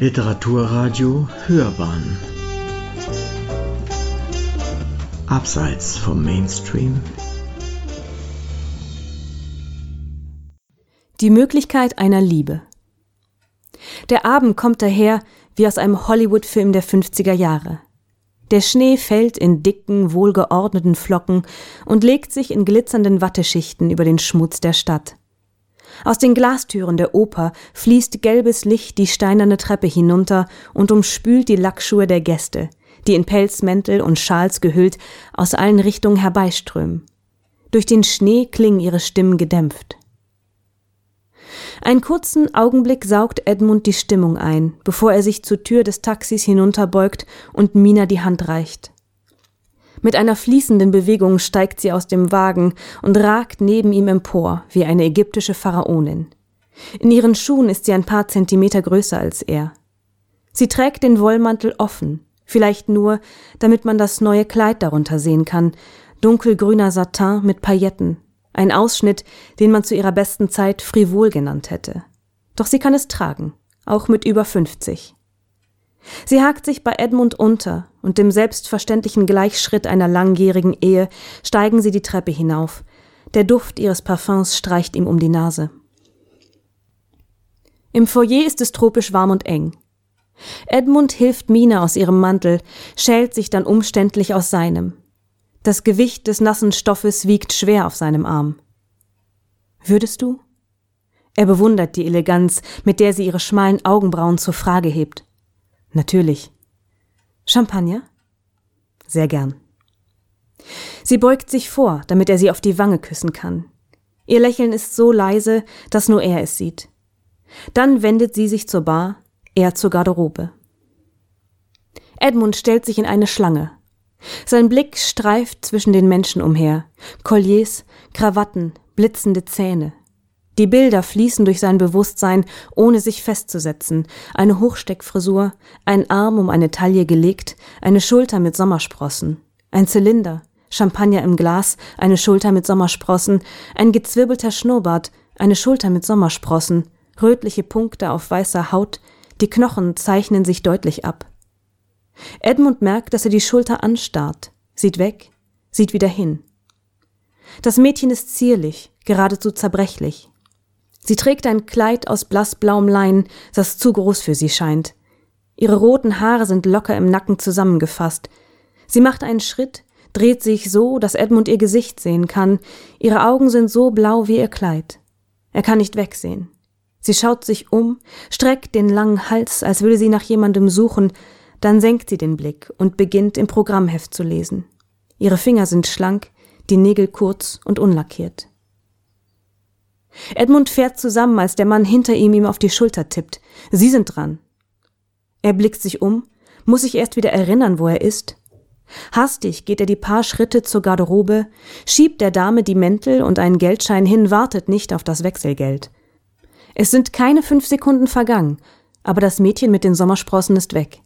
Literaturradio Hörbahn Abseits vom Mainstream Die Möglichkeit einer Liebe Der Abend kommt daher wie aus einem Hollywood-Film der 50er Jahre. Der Schnee fällt in dicken, wohlgeordneten Flocken und legt sich in glitzernden Watteschichten über den Schmutz der Stadt. Aus den Glastüren der Oper fließt gelbes Licht die steinerne Treppe hinunter und umspült die Lackschuhe der Gäste, die in Pelzmäntel und Schals gehüllt aus allen Richtungen herbeiströmen. Durch den Schnee klingen ihre Stimmen gedämpft. Einen kurzen Augenblick saugt Edmund die Stimmung ein, bevor er sich zur Tür des Taxis hinunterbeugt und Mina die Hand reicht. Mit einer fließenden Bewegung steigt sie aus dem Wagen und ragt neben ihm empor, wie eine ägyptische Pharaonin. In ihren Schuhen ist sie ein paar Zentimeter größer als er. Sie trägt den Wollmantel offen, vielleicht nur, damit man das neue Kleid darunter sehen kann, dunkelgrüner Satin mit Pailletten, ein Ausschnitt, den man zu ihrer besten Zeit frivol genannt hätte. Doch sie kann es tragen, auch mit über 50. Sie hakt sich bei Edmund unter, und im selbstverständlichen Gleichschritt einer langjährigen Ehe steigen sie die Treppe hinauf. Der Duft ihres Parfums streicht ihm um die Nase. Im Foyer ist es tropisch warm und eng. Edmund hilft Mina aus ihrem Mantel, schält sich dann umständlich aus seinem. Das Gewicht des nassen Stoffes wiegt schwer auf seinem Arm. Würdest du? Er bewundert die Eleganz, mit der sie ihre schmalen Augenbrauen zur Frage hebt. Natürlich. Champagner? Sehr gern. Sie beugt sich vor, damit er sie auf die Wange küssen kann. Ihr Lächeln ist so leise, dass nur er es sieht. Dann wendet sie sich zur Bar, er zur Garderobe. Edmund stellt sich in eine Schlange, sein Blick streift zwischen den Menschen umher. Colliers, Krawatten, blitzende Zähne. Die Bilder fließen durch sein Bewusstsein, ohne sich festzusetzen. Eine Hochsteckfrisur, ein Arm um eine Taille gelegt, eine Schulter mit Sommersprossen, ein Zylinder, Champagner im Glas, eine Schulter mit Sommersprossen, ein gezwirbelter Schnurrbart, eine Schulter mit Sommersprossen, rötliche Punkte auf weißer Haut, die Knochen zeichnen sich deutlich ab. Edmund merkt, dass er die Schulter anstarrt, sieht weg, sieht wieder hin. Das Mädchen ist zierlich, geradezu zerbrechlich. Sie trägt ein Kleid aus blassblauem Lein, das zu groß für sie scheint. Ihre roten Haare sind locker im Nacken zusammengefasst. Sie macht einen Schritt, dreht sich so, dass Edmund ihr Gesicht sehen kann. Ihre Augen sind so blau wie ihr Kleid. Er kann nicht wegsehen. Sie schaut sich um, streckt den langen Hals, als würde sie nach jemandem suchen, dann senkt sie den Blick und beginnt im Programmheft zu lesen. Ihre Finger sind schlank, die Nägel kurz und unlackiert. Edmund fährt zusammen, als der Mann hinter ihm ihm auf die Schulter tippt. Sie sind dran. Er blickt sich um, muss sich erst wieder erinnern, wo er ist. Hastig geht er die paar Schritte zur Garderobe, schiebt der Dame die Mäntel und einen Geldschein hin, wartet nicht auf das Wechselgeld. Es sind keine fünf Sekunden vergangen, aber das Mädchen mit den Sommersprossen ist weg.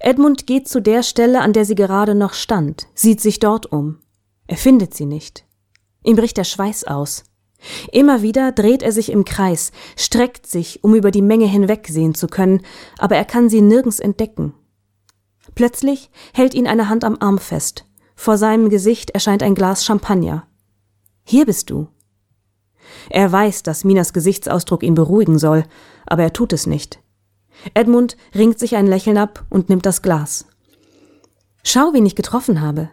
Edmund geht zu der Stelle, an der sie gerade noch stand, sieht sich dort um. Er findet sie nicht. Ihm bricht der Schweiß aus. Immer wieder dreht er sich im Kreis, streckt sich, um über die Menge hinwegsehen zu können, aber er kann sie nirgends entdecken. Plötzlich hält ihn eine Hand am Arm fest. Vor seinem Gesicht erscheint ein Glas Champagner. Hier bist du. Er weiß, dass Minas Gesichtsausdruck ihn beruhigen soll, aber er tut es nicht. Edmund ringt sich ein Lächeln ab und nimmt das Glas. Schau, wen ich getroffen habe.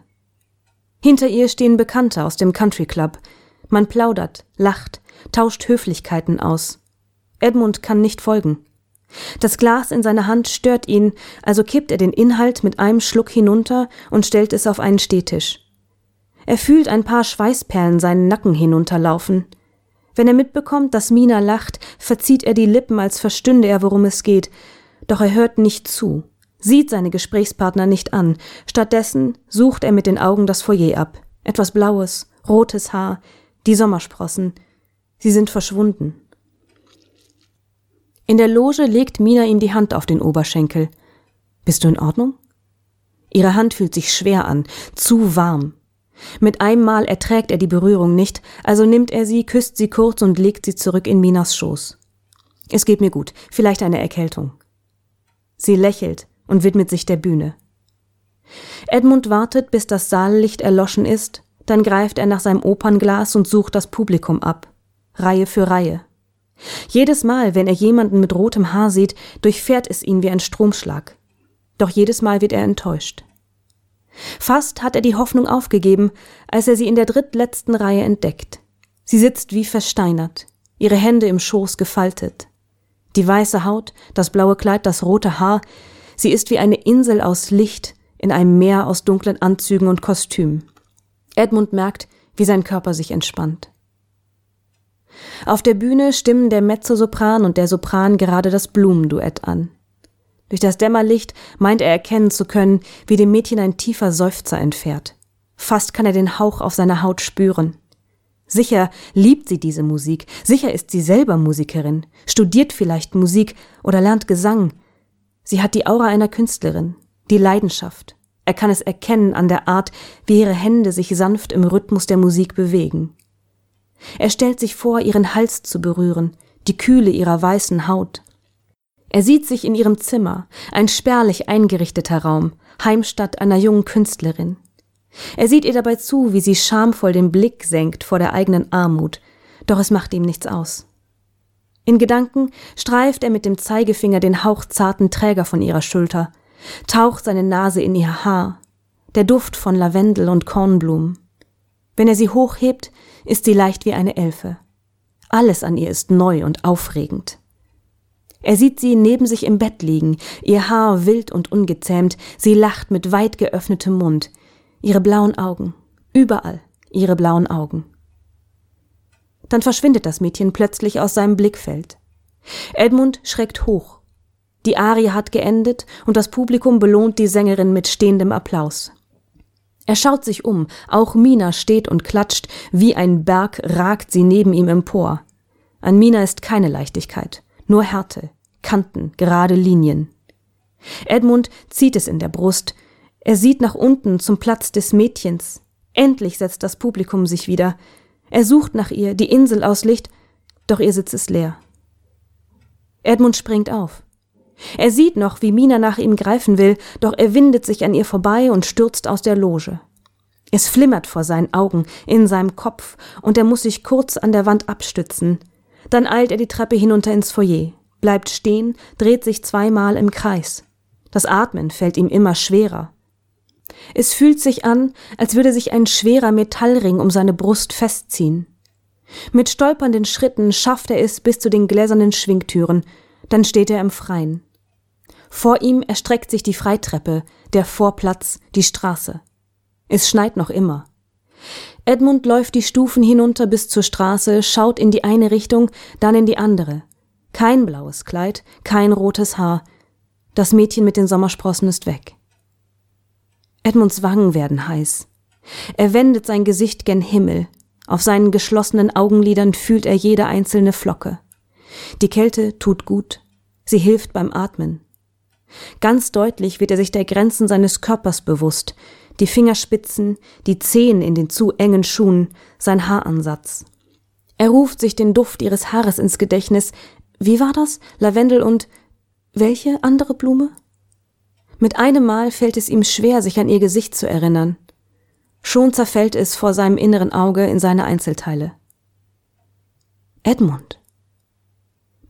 Hinter ihr stehen Bekannte aus dem Country Club. Man plaudert, lacht, tauscht Höflichkeiten aus. Edmund kann nicht folgen. Das Glas in seiner Hand stört ihn, also kippt er den Inhalt mit einem Schluck hinunter und stellt es auf einen Stehtisch. Er fühlt ein paar Schweißperlen seinen Nacken hinunterlaufen. Wenn er mitbekommt, dass Mina lacht, verzieht er die Lippen, als verstünde er, worum es geht. Doch er hört nicht zu, sieht seine Gesprächspartner nicht an. Stattdessen sucht er mit den Augen das Foyer ab. Etwas Blaues, rotes Haar, die Sommersprossen. Sie sind verschwunden. In der Loge legt Mina ihm die Hand auf den Oberschenkel. Bist du in Ordnung? Ihre Hand fühlt sich schwer an, zu warm. Mit einem Mal erträgt er die Berührung nicht, also nimmt er sie, küsst sie kurz und legt sie zurück in Minas Schoß. Es geht mir gut, vielleicht eine Erkältung. Sie lächelt und widmet sich der Bühne. Edmund wartet, bis das Saallicht erloschen ist, dann greift er nach seinem Opernglas und sucht das Publikum ab, Reihe für Reihe. Jedes Mal, wenn er jemanden mit rotem Haar sieht, durchfährt es ihn wie ein Stromschlag. Doch jedes Mal wird er enttäuscht. Fast hat er die Hoffnung aufgegeben, als er sie in der drittletzten Reihe entdeckt. Sie sitzt wie versteinert, ihre Hände im Schoß gefaltet. Die weiße Haut, das blaue Kleid, das rote Haar, sie ist wie eine Insel aus Licht in einem Meer aus dunklen Anzügen und Kostümen. Edmund merkt, wie sein Körper sich entspannt. Auf der Bühne stimmen der Mezzosopran und der Sopran gerade das Blumenduett an. Durch das Dämmerlicht meint er erkennen zu können, wie dem Mädchen ein tiefer Seufzer entfährt. Fast kann er den Hauch auf seiner Haut spüren. Sicher liebt sie diese Musik, sicher ist sie selber Musikerin, studiert vielleicht Musik oder lernt Gesang. Sie hat die Aura einer Künstlerin, die Leidenschaft. Er kann es erkennen an der Art, wie ihre Hände sich sanft im Rhythmus der Musik bewegen. Er stellt sich vor, ihren Hals zu berühren, die Kühle ihrer weißen Haut. Er sieht sich in ihrem Zimmer, ein spärlich eingerichteter Raum, Heimstatt einer jungen Künstlerin. Er sieht ihr dabei zu, wie sie schamvoll den Blick senkt vor der eigenen Armut, doch es macht ihm nichts aus. In Gedanken streift er mit dem Zeigefinger den hauchzarten Träger von ihrer Schulter, taucht seine Nase in ihr Haar, der Duft von Lavendel und Kornblumen. Wenn er sie hochhebt, ist sie leicht wie eine Elfe. Alles an ihr ist neu und aufregend. Er sieht sie neben sich im Bett liegen, ihr Haar wild und ungezähmt, sie lacht mit weit geöffnetem Mund, ihre blauen Augen, überall ihre blauen Augen. Dann verschwindet das Mädchen plötzlich aus seinem Blickfeld. Edmund schreckt hoch. Die Arie hat geendet und das Publikum belohnt die Sängerin mit stehendem Applaus. Er schaut sich um, auch Mina steht und klatscht, wie ein Berg ragt sie neben ihm empor. An Mina ist keine Leichtigkeit, nur Härte, Kanten, gerade Linien. Edmund zieht es in der Brust, er sieht nach unten zum Platz des Mädchens. Endlich setzt das Publikum sich wieder. Er sucht nach ihr, die Insel aus Licht, doch ihr Sitz ist leer. Edmund springt auf. Er sieht noch, wie Mina nach ihm greifen will, doch er windet sich an ihr vorbei und stürzt aus der Loge. Es flimmert vor seinen Augen, in seinem Kopf, und er muss sich kurz an der Wand abstützen. Dann eilt er die Treppe hinunter ins Foyer, bleibt stehen, dreht sich zweimal im Kreis. Das Atmen fällt ihm immer schwerer. Es fühlt sich an, als würde sich ein schwerer Metallring um seine Brust festziehen. Mit stolpernden Schritten schafft er es bis zu den gläsernen Schwingtüren, dann steht er im Freien. Vor ihm erstreckt sich die Freitreppe, der Vorplatz, die Straße. Es schneit noch immer. Edmund läuft die Stufen hinunter bis zur Straße, schaut in die eine Richtung, dann in die andere. Kein blaues Kleid, kein rotes Haar. Das Mädchen mit den Sommersprossen ist weg. Edmunds Wangen werden heiß. Er wendet sein Gesicht gen Himmel. Auf seinen geschlossenen Augenlidern fühlt er jede einzelne Flocke. Die Kälte tut gut, sie hilft beim Atmen. Ganz deutlich wird er sich der Grenzen seines Körpers bewusst, die Fingerspitzen, die Zehen in den zu engen Schuhen, sein Haaransatz. Er ruft sich den Duft ihres Haares ins Gedächtnis. Wie war das? Lavendel und welche andere Blume? Mit einem Mal fällt es ihm schwer, sich an ihr Gesicht zu erinnern. Schon zerfällt es vor seinem inneren Auge in seine Einzelteile. Edmund.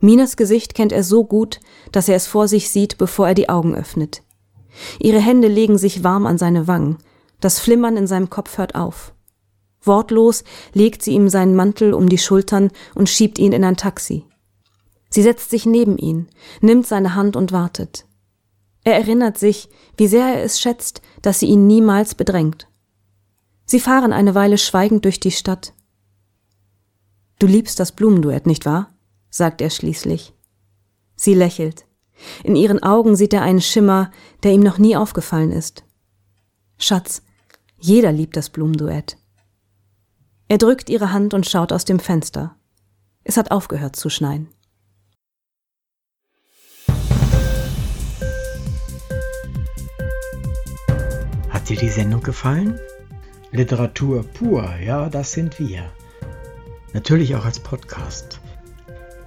Minas Gesicht kennt er so gut, dass er es vor sich sieht, bevor er die Augen öffnet. Ihre Hände legen sich warm an seine Wangen, das Flimmern in seinem Kopf hört auf. Wortlos legt sie ihm seinen Mantel um die Schultern und schiebt ihn in ein Taxi. Sie setzt sich neben ihn, nimmt seine Hand und wartet. Er erinnert sich, wie sehr er es schätzt, dass sie ihn niemals bedrängt. Sie fahren eine Weile schweigend durch die Stadt. Du liebst das Blumenduett, nicht wahr? Sagt er schließlich. Sie lächelt. In ihren Augen sieht er einen Schimmer, der ihm noch nie aufgefallen ist. Schatz, jeder liebt das Blumenduett. Er drückt ihre Hand und schaut aus dem Fenster. Es hat aufgehört zu schneien. Hat dir die Sendung gefallen? Literatur pur, ja, das sind wir. Natürlich auch als Podcast.